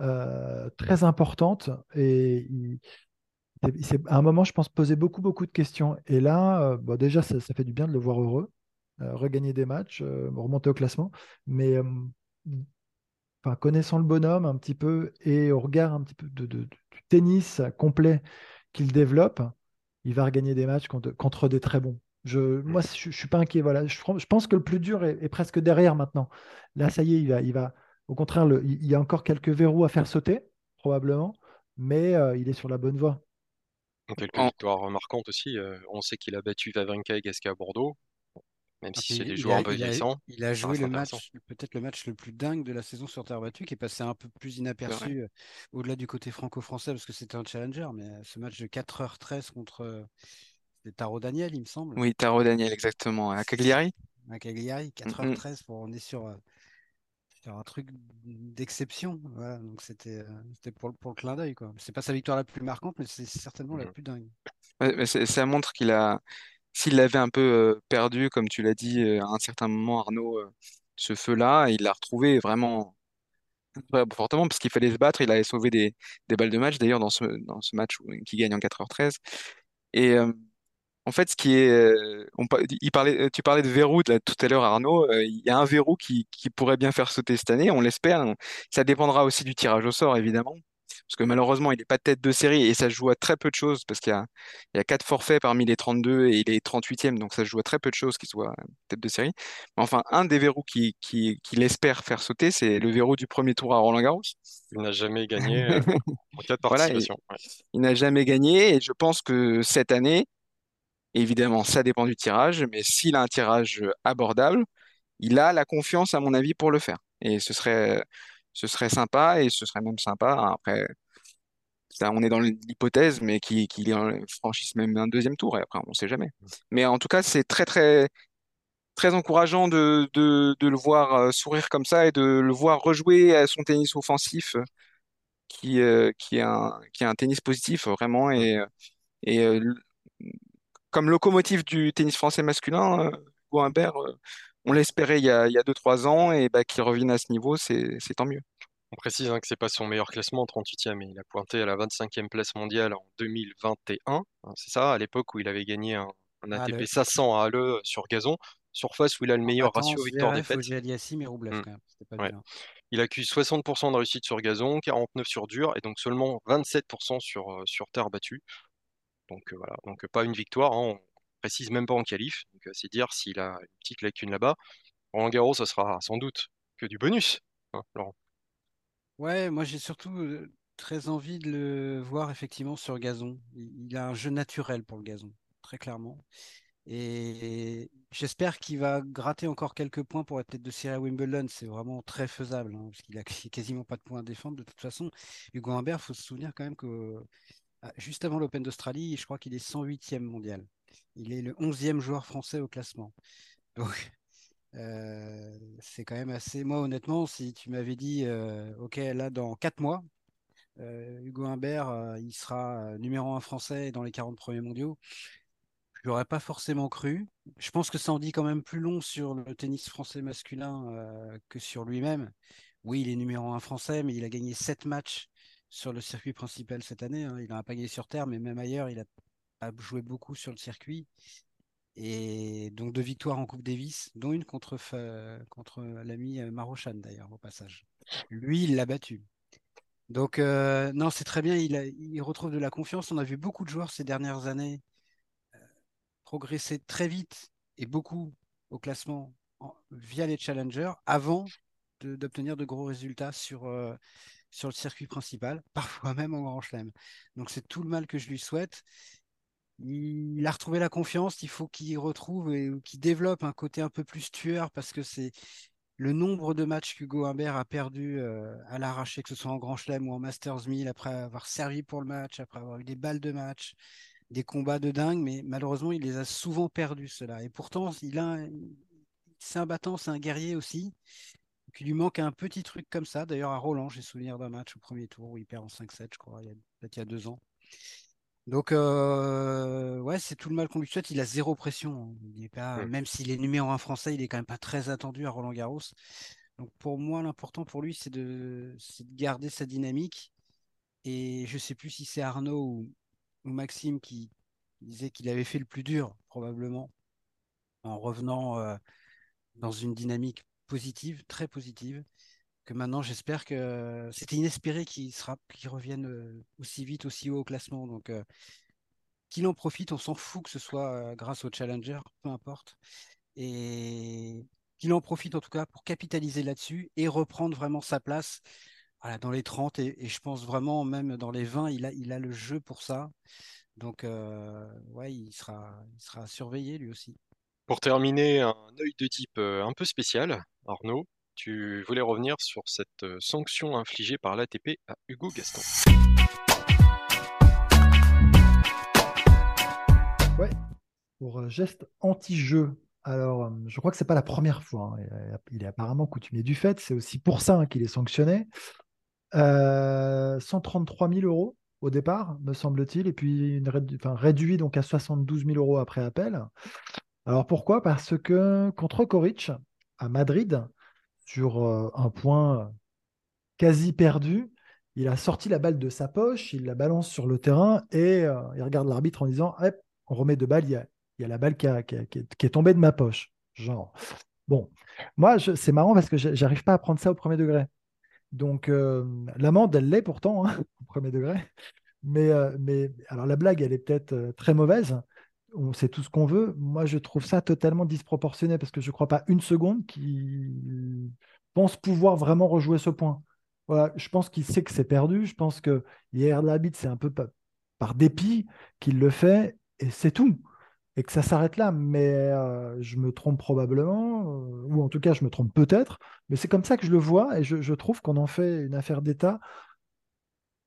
euh, très importante. Et il, à un moment, je pense, poser beaucoup, beaucoup de questions. Et là, déjà, ça, fait du bien de le voir heureux. Euh, regagner des matchs, euh, remonter au classement. Mais euh, enfin, connaissant le bonhomme un petit peu et au regard un petit peu de, du tennis complet qu'il développe, il va regagner des matchs contre, des très bons. Je, moi, je, ne suis pas inquiet. Voilà. Je, pense que le plus dur est, presque derrière maintenant. Là, ça y est, il va, il va au contraire, le, il y a encore quelques verrous à faire sauter, probablement, mais il est sur la bonne voie. Quelques victoires marquantes aussi. on sait qu'il a battu Vavrinka et Gasquet à Bordeaux. Même ah, si c'est des joueurs un peu vieillissants. Il a joué le match, peut-être le match le plus dingue de la saison sur terre battue, qui est passé un peu plus inaperçu euh, au-delà du côté franco-français, parce que c'était un challenger. Mais euh, ce match de 4h13 contre euh, Taro Daniel, il me semble. Oui, Taro Daniel, exactement. À Cagliari À Cagliari, 4h13 pour on est sur, sur un truc d'exception. Voilà, donc c'était pour, pour, le clin d'œil. C'est pas sa victoire la plus marquante, mais c'est certainement la plus dingue. ça montre qu'il a s'il l'avait un peu perdu, comme tu l'as dit à un certain moment, Arnaud, ce feu-là, il l'a retrouvé vraiment fortement parce qu'il fallait se battre. Il avait sauvé des, balles de match d'ailleurs dans ce, match qui gagne en 4h13. Et en fait, ce qui est, tu parlais de verrou tout à l'heure, Arnaud. il y a un verrou qui pourrait bien faire sauter cette année, on l'espère. Ça dépendra aussi du tirage au sort, évidemment parce que malheureusement, il n'est pas tête de série et ça se joue à très peu de choses parce qu'il y a, il 4 forfaits parmi les 32 et il est 38e, donc ça se joue à très peu de choses qu'il soit tête de série. enfin, un des verrous qui, qui, espère faire sauter, c'est le verrou du premier tour à Roland Garros. Il n'a jamais gagné euh, en cas de participation. il, n'a jamais gagné et je pense que cette année, évidemment, ça dépend du tirage, mais s'il a un tirage abordable, il a la confiance, à mon avis, pour le faire. Et ce serait ce serait sympa et ce serait même sympa. Après, ça, on est dans l'hypothèse, mais qu'il qui franchisse même un deuxième tour, et après, on ne sait jamais. Mais en tout cas, c'est très, très, très encourageant de, de, de, le voir euh, sourire comme ça et de le voir rejouer à son tennis offensif, qui, euh, qui, est un, qui est un tennis positif, vraiment. Et, et euh, comme locomotive du tennis français masculin, Hugo Humbert, on l'espérait il y a 2-3 ans, et bah, qu'il revienne à ce niveau, c'est tant mieux. On précise hein, que c'est pas son meilleur classement, 38e, mais il a pointé à la 25e place mondiale en 2021. Hein, c'est ça, à l'époque où il avait gagné un, ATP 500 à Halle sur gazon, surface où il a le meilleur ratio victoire-défaite. Mmh. Il accuse 60% de réussite sur gazon, 49% sur dur, et donc seulement 27% sur, euh, sur terre battue. Donc euh, voilà, donc pas une victoire, hein, précise même pas en qualif, euh, c'est dire s'il a une petite lacune là-bas. Roland Garros, ça sera sans doute que du bonus, hein, Laurent. Ouais, moi j'ai surtout très envie de le voir effectivement sur gazon. Il, a un jeu naturel pour le gazon, très clairement. Et j'espère qu'il va gratter encore quelques points pour être tête de série à Wimbledon. C'est vraiment très faisable, hein, parce qu'il a quasiment pas de points à défendre de toute façon. Hugo Humbert, faut se souvenir quand même que juste avant l'Open d'Australie, je crois qu'il est 108e mondial. Il est le 11e joueur français au classement. Donc euh, c'est quand même assez. Moi, honnêtement, si tu m'avais dit, euh, OK, là, dans 4 mois, euh, Hugo Humbert, il sera numéro 1 français dans les 40 premiers mondiaux, je n'aurais pas forcément cru. Je pense que ça en dit quand même plus long sur le tennis français masculin que sur lui-même. Oui, il est numéro 1 français, mais il a gagné 7 matchs sur le circuit principal cette année. Hein. Il n'a pas gagné sur terre, mais même ailleurs, il a joué beaucoup sur le circuit. Et donc deux victoires en Coupe Davis, dont une contre, contre l'ami euh, Marochan d'ailleurs au passage. Lui, il l'a battu. Donc euh, non, c'est très bien, il, il, retrouve de la confiance. On a vu beaucoup de joueurs ces dernières années euh, progresser très vite et beaucoup au classement via les challengers avant d'obtenir de, gros résultats sur, sur le circuit principal, parfois même en Grand Chelem. Donc c'est tout le mal que je lui souhaite il a retrouvé la confiance, il faut qu'il retrouve et qu'il développe un côté un peu plus tueur parce que c'est le nombre de matchs qu'Hugo Humbert a perdu euh, à l'arraché, que ce soit en Grand Chelem ou en Masters 1000, après avoir servi pour le match, après avoir eu des balles de match, des combats de dingue, mais malheureusement, il les a souvent perdus, cela. Et pourtant, il a, c'est un battant, c'est un guerrier aussi. il lui manque un petit truc comme ça. D'ailleurs, à Roland, j'ai souvenir d'un match au premier tour où il perd en 5-7, je crois, il peut-être il y a deux ans. Donc, euh, ouais, c'est tout le mal qu'on lui souhaite. Il a zéro pression. Il est pas, Même s'il est numéro un français, il est quand même pas très attendu à Roland Garros. Donc, pour moi, l'important pour lui, c'est de, de, garder sa dynamique. Et je sais plus si c'est Arnaud ou, Maxime qui disait qu'il avait fait le plus dur, probablement, en revenant euh, dans une dynamique positive, très positive que maintenant j'espère que c'était inespéré qu'il revienne euh, aussi vite aussi haut au classement. Donc euh, qu'il en profite on s'en fout que ce soit euh, grâce au challenger peu importe. Et qu'il en profite en tout cas pour capitaliser là-dessus et reprendre vraiment sa place dans les 30 et, je pense vraiment même dans les 20 il a le jeu pour ça. Donc ouais il sera il sera surveillé lui aussi. Pour terminer un œil de type un peu spécial Arnaud tu voulais revenir sur cette euh, sanction infligée par l'ATP à Hugo Gaston. Ouais, pour un geste anti-jeu. Alors, euh, je crois que c'est pas la première fois. Hein. Il est apparemment coutumier du fait. C'est aussi pour ça hein, qu'il est sanctionné. 133 euh, 000 euros au départ, me semble-t-il, et puis réduit donc à 72 000 euros après appel. Alors pourquoi? Parce que contre Koric, à Madrid, sur euh, un point quasi perdu. Il a sorti la balle de sa poche, il la balance sur le terrain et euh, il regarde l'arbitre en disant On remet deux balles, il y a, la balle qui, est tombée de ma poche. Genre. Bon, moi, c'est marrant parce que j'arrive pas à prendre ça au premier degré. Donc, euh, l'amende, elle l'est pourtant hein, au premier degré. Mais, mais alors, la blague, elle est peut-être très mauvaise on sait tout ce qu'on veut. Moi, je trouve ça totalement disproportionné parce que je ne crois pas une seconde qu'il pense pouvoir vraiment rejouer ce point. Je pense qu'il sait que c'est perdu. Je pense que hier l'habit, c'est un peu par, dépit qu'il le fait et c'est tout. Et que ça s'arrête là. Mais euh, je me trompe probablement, euh, ou en tout cas, je me trompe peut-être. Mais c'est comme ça que je le vois et je trouve qu'on en fait une affaire d'État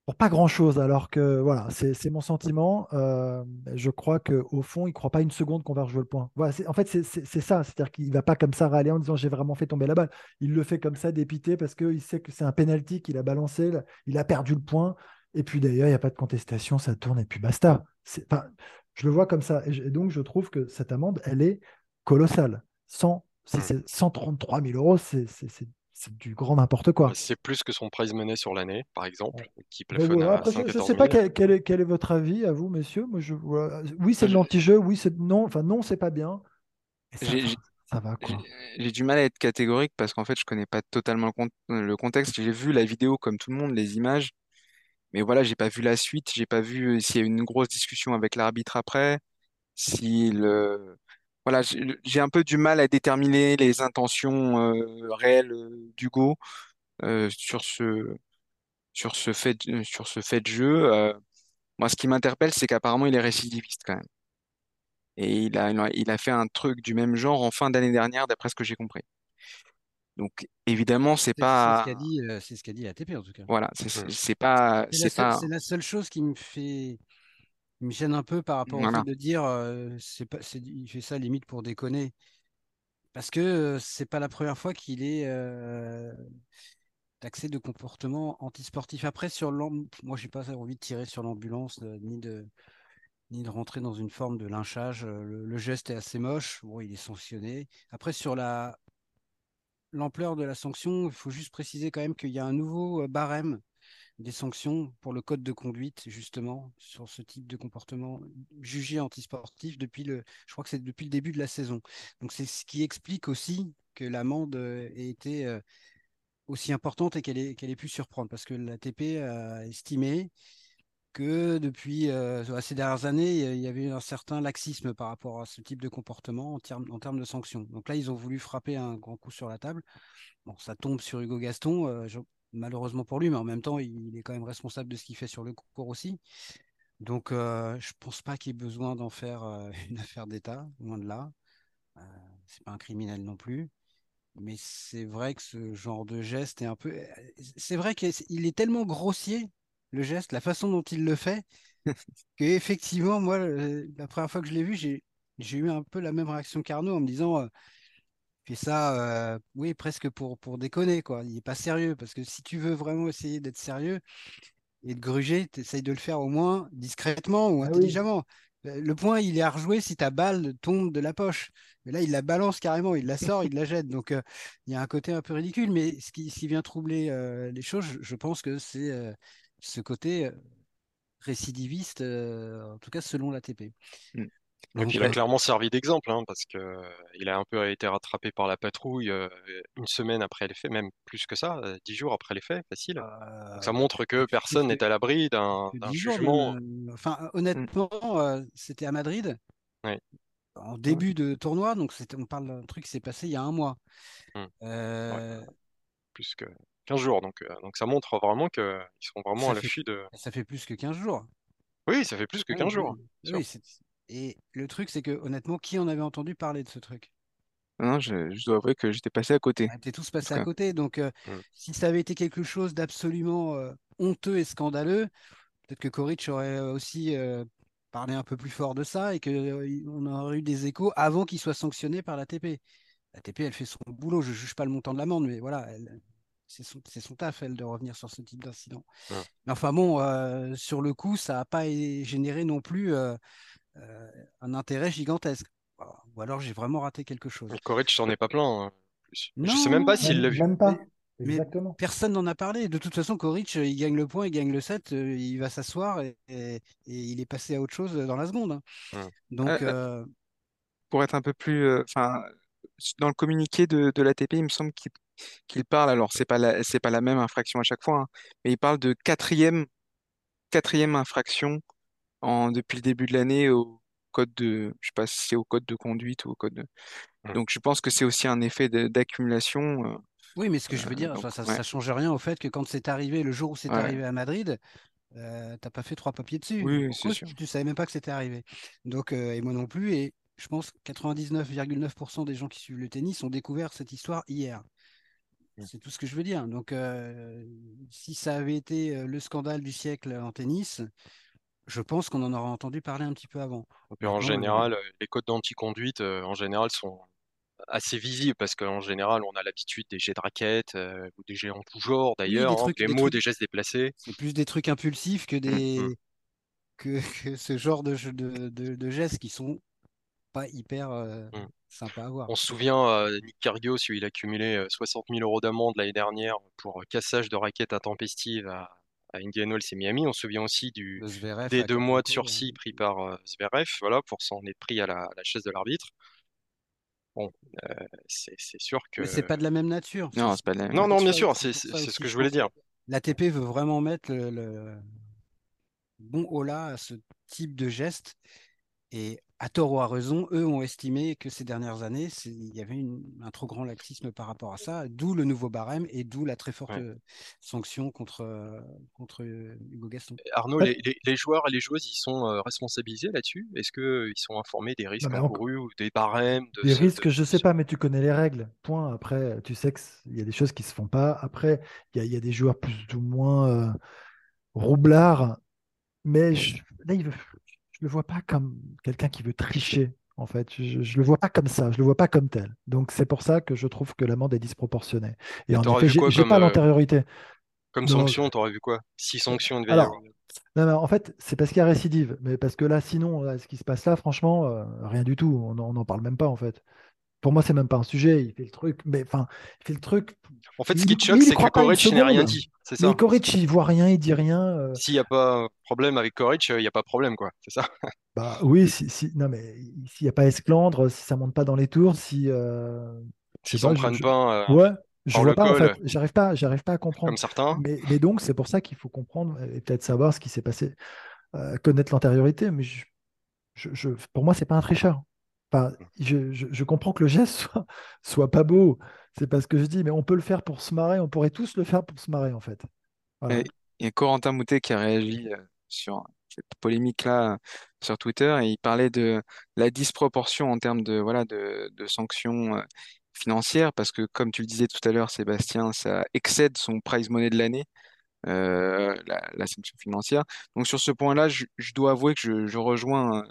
pour pas grand-chose, alors que voilà, c'est mon sentiment. Euh, je crois qu'au fond, il ne croit pas une seconde qu'on va rejouer le point. Voilà, en fait, c'est ça. C'est-à-dire qu'il ne va pas comme ça râler en disant j'ai vraiment fait tomber la balle. Il le fait comme ça, dépité, parce qu'il sait que c'est un penalty qu'il a balancé, il a perdu le point. Et puis d'ailleurs, il n'y a pas de contestation, ça tourne et puis basta. Je le vois comme ça. Et, donc, je trouve que cette amende, elle est colossale. 100, si c'est 133 000 euros, c'est c'est du grand n'importe quoi. C'est plus que son prize money sur l'année, par exemple, qui je ne sais pas quel, est, votre avis à vous, messieurs. Moi, je, oui, c'est de l'anti-jeu. Oui, c'est non. Enfin, non, c'est pas bien. Ça, va, quoi. J'ai du mal à être catégorique parce qu'en fait, je connais pas totalement le, contexte. J'ai vu la vidéo comme tout le monde, les images, mais voilà, j'ai pas vu la suite. J'ai pas vu s'il y a eu une grosse discussion avec l'arbitre après, si le voilà, j'ai un peu du mal à déterminer les intentions euh, réelles euh, d'Hugo euh, sur ce sur ce fait sur ce fait de jeu. moi, ce qui m'interpelle, c'est qu'apparemment, il est récidiviste quand même. Et il a il a fait un truc du même genre en fin d'année dernière, d'après ce que j'ai compris. Donc évidemment, c'est pas. C'est ce qu'a dit, ce dit ATP en tout cas. Voilà, c'est pas, c'est pas. C'est la seule chose qui me fait il me gêne un peu par rapport au fait de dire c'est pas, il fait ça limite pour déconner. Parce que c'est pas la première fois qu'il est taxé de comportement antisportif. Après, sur moi, j'ai pas envie de tirer sur l'ambulance ni de ni de rentrer dans une forme de lynchage. Le, geste est assez moche. Bon, il est sanctionné. Après, sur la l'ampleur de la sanction, il faut juste préciser quand même qu'il y a un nouveau barème des sanctions pour le code de conduite, justement, sur ce type de comportement jugé antisportif depuis le, je crois que c'est depuis le début de la saison. Donc c'est ce qui explique aussi que l'amende euh, ait été euh, aussi importante et qu'elle ait, qu'elle ait pu surprendre, parce que l'ATP a estimé que depuis euh, ces dernières années, il y avait un certain laxisme par rapport à ce type de comportement en termes, en termes de sanctions. Donc là, ils ont voulu frapper un grand coup sur la table. Bon, ça tombe sur Hugo Gaston malheureusement pour lui, mais en même temps, il est quand même responsable de ce qu'il fait sur le cours aussi. Donc, euh, je pense pas qu'il y ait besoin d'en faire euh, une affaire d'État, loin de là. Euh, c'est pas un criminel non plus. Mais c'est vrai que ce genre de geste est un peu. C'est vrai qu'il est tellement grossier, le geste, la façon dont il le fait, qu'effectivement, moi, la première fois que je l'ai vu, j'ai eu un peu la même réaction qu'Arnaud en me disant fait ça, euh, oui, presque pour, pour déconner, quoi. Il n'est pas sérieux, parce que si tu veux vraiment essayer d'être sérieux et de gruger, tu essayes de le faire au moins discrètement ou ah intelligemment. Le point, il est à rejouer si ta balle tombe de la poche. Mais là, il la balance carrément, il la sort, il la jette. Donc, euh, il y a un côté un peu ridicule. Mais ce qui, vient troubler euh, les choses, je, pense que c'est ce côté récidiviste, en tout cas selon l'ATP. Mmh. Donc, il a clairement servi d'exemple, hein, parce que euh, il a un peu été rattrapé par la patrouille euh, une semaine après les faits, même plus que ça, euh, dix jours après les faits, facile. ça montre que personne n'est à l'abri d'un jugement. enfin, mmh. honnêtement, c'était à Madrid, en début de tournoi, donc on parle d'un truc qui s'est passé il y a un mois. Mmh. plus que 15 jours, donc, donc ça montre vraiment qu'ils sont vraiment à l'affût de. Ça fait plus que 15 jours. Oui, ça fait plus que 15 jours. Oui, et le truc, c'est que honnêtement, qui en avait entendu parler de ce truc? Non, je, dois avouer que j'étais passé à côté. On était tous passés à côté. Donc, euh, si ça avait été quelque chose d'absolument euh, honteux et scandaleux, peut-être que Coric aurait aussi euh, parlé un peu plus fort de ça et qu'on aurait eu des échos avant qu'il soit sanctionné par la TP. La TP, elle fait son boulot. Je ne juge pas le montant de l'amende, mais voilà, c'est son, taf, elle, de revenir sur ce type d'incident. Mais enfin bon, sur le coup, ça n'a pas généré non plus euh, un intérêt gigantesque. Ou alors j'ai vraiment raté quelque chose. Coric, j'en ai pas plein. Hein, je sais même pas s'il l'a vu. Même pas. Mais personne n'en a parlé. De toute façon, Coric, il gagne le point, il gagne le set, euh, il va s'asseoir et, il est passé à autre chose dans la seconde. Hein. Donc, euh, pour être un peu plus, enfin, dans le communiqué de, de l'ATP, il me semble qu'il parle. Alors, c'est pas la, pas la même infraction à chaque fois, hein, mais il parle de quatrième, quatrième infraction depuis le début de l'année au code de, je sais pas si c'est au code de conduite ou au code de... Mmh. Donc je pense que c'est aussi un effet d'accumulation. Euh, oui, mais ce que je veux euh, dire, ça, ne change rien au fait que quand c'est arrivé, le jour où c'est arrivé à Madrid, euh, t'as pas fait trois papiers dessus. Oui, c'est sûr. Tu, savais même pas que c'était arrivé? Donc, et moi non plus. Et je pense que 99,9% des gens qui suivent le tennis ont découvert cette histoire hier. Mmh. C'est tout ce que je veux dire. Donc, si ça avait été le scandale du siècle en tennis, je pense qu'on en aurait entendu parler un petit peu avant. en général, les codes d'anticonduite, en général, sont assez visibles parce qu'en général, on a l'habitude des jets de raquettes ou des jets en tout genre d'ailleurs, hein, des, mots, des gestes déplacés. C'est plus des trucs impulsifs que des mmh. que, ce genre de, de, de, gestes qui sont pas hyper mmh. sympas à voir. On se souvient, Nick Kyrgios, il a accumulé 60 000 euros d'amende l'année dernière pour cassage de raquettes intempestives à, à Indian Wells et Miami. On se souvient aussi du, des deux mois de sursis pris par euh, Zverev, voilà, pour s'en être pris à la, chaise de l'arbitre. Bon, euh, c'est sûr que. Mais c'est pas de la même nature. Non, pas non, non, bien sûr, c'est ce que je voulais dire. L'ATP veut vraiment mettre le, le bon holà à ce type de geste. Et à tort ou à raison, eux ont estimé que ces dernières années, il y avait un trop grand laxisme par rapport à ça, d'où le nouveau barème et d'où la très forte sanction contre, euh, contre euh, Hugo Gaston. Arnaud, les, joueurs et les joueuses, ils sont euh, responsabilisés là-dessus? Est-ce qu'ils sont informés des risques encourus ou des barèmes Des risques, je ne sais pas, mais tu connais les règles. Point. Après, tu sais qu'il y a des choses qui ne se font pas. Après, il y, a des joueurs plus ou moins roublards. Mais là, il veut je le vois pas comme quelqu'un qui veut tricher. En fait, je, ne le vois pas comme ça, je le vois pas comme tel. Donc c'est pour ça que je trouve que l'amende est disproportionnée. Et, en effet, j'ai pas euh, l'antériorité. Comme sanction, tu aurais vu quoi? Six sanctions de Alors, non, en fait, c'est parce qu'il y a récidive. Mais parce que là, sinon, ce qui se passe là, franchement, euh, rien du tout. On n'en parle même pas, en fait. Pour moi, c'est même pas un sujet. Il fait le truc, mais enfin, il fait le truc. En fait, ce qui te choque, c'est que Koric n'a rien dit. C'est ça. Mais Koric, il voit rien, il dit rien. Euh. S'il n'y a pas problème avec Koric, il n'y a pas de problème, quoi. C'est ça. Bah oui, si, si... non mais s'il n'y a pas esclandre, si ça monte pas dans les tours, si. Euh... S'ils s'en prennent pas. Euh, ouais. Je vois pas, en fait. J'arrive pas, j'arrive pas à comprendre. Comme certains. Mais, mais donc, c'est pour ça qu'il faut comprendre et peut-être savoir ce qui s'est passé, euh, connaître l'antériorité. Mais je, je, pour moi, c'est pas un tricheur je, comprends que le geste soit, soit pas beau. C'est parce que je dis, mais on peut le faire pour se marrer. On pourrait tous le faire pour se marrer, en fait. Il y a Corentin Moutet qui a réagi euh, sur cette polémique-là euh, sur Twitter et il parlait de la disproportion en termes de, voilà, de, sanctions euh, financières parce que, comme tu le disais tout à l'heure, Sébastien, ça excède son prize money de l'année. la, sanction financière. Donc sur ce point-là, je, dois avouer que je, je rejoins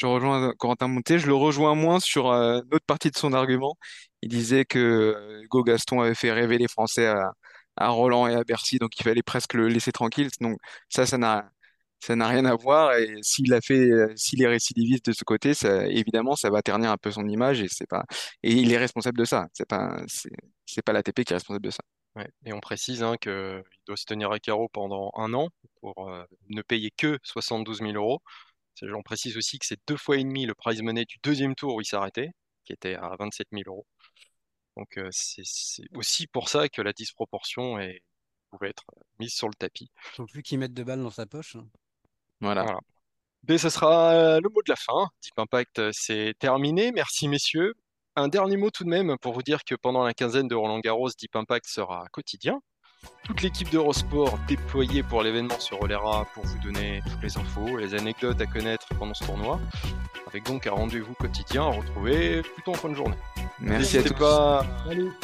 je rejoins Corentin Monté. Je le rejoins moins sur euh, une autre partie de son argument. Il disait que euh, Hugo Gaston avait fait rêver les Français à, Roland et à Bercy, donc il fallait presque le laisser tranquille. Donc ça, ça n'a rien à voir. Et s'il a fait, euh, s'il est récidiviste de ce côté, évidemment, ça va ternir un peu son image et c'est pas, et il est responsable de ça. C'est pas, c'est pas l'ATP qui est responsable de ça. Et on précise hein, qu'il doit se tenir à carreau pendant un an pour ne payer que 72 000 euros. On précise aussi que c'est deux fois et demi le prize money du deuxième tour où il s'est arrêté, qui était à 27 000 euros. Donc euh, c'est aussi pour ça que la disproportion est, pouvait être mise sur le tapis. Il faut plus qu'il mette de balles dans sa poche. Hein. Voilà. Mais ce sera euh, le mot de la fin. Deep Impact, euh, c'est terminé. Merci messieurs. Un dernier mot tout de même pour vous dire que pendant la quinzaine de Roland Garros, Deep Impact sera quotidien. Toute l'équipe d'Eurosport déployée pour l'événement se relaiera pour vous donner toutes les infos et les anecdotes à connaître pendant ce tournoi. Avec donc un rendez-vous quotidien à retrouver plutôt en fin de journée. Merci à tous. pas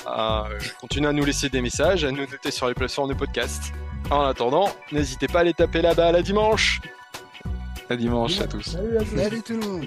à continuer à nous laisser des messages, à nous noter sur les plateformes de podcast. En attendant, n'hésitez pas à les taper là-bas à la dimanche. À dimanche à tous. Salut, à tous. Salut tout le monde.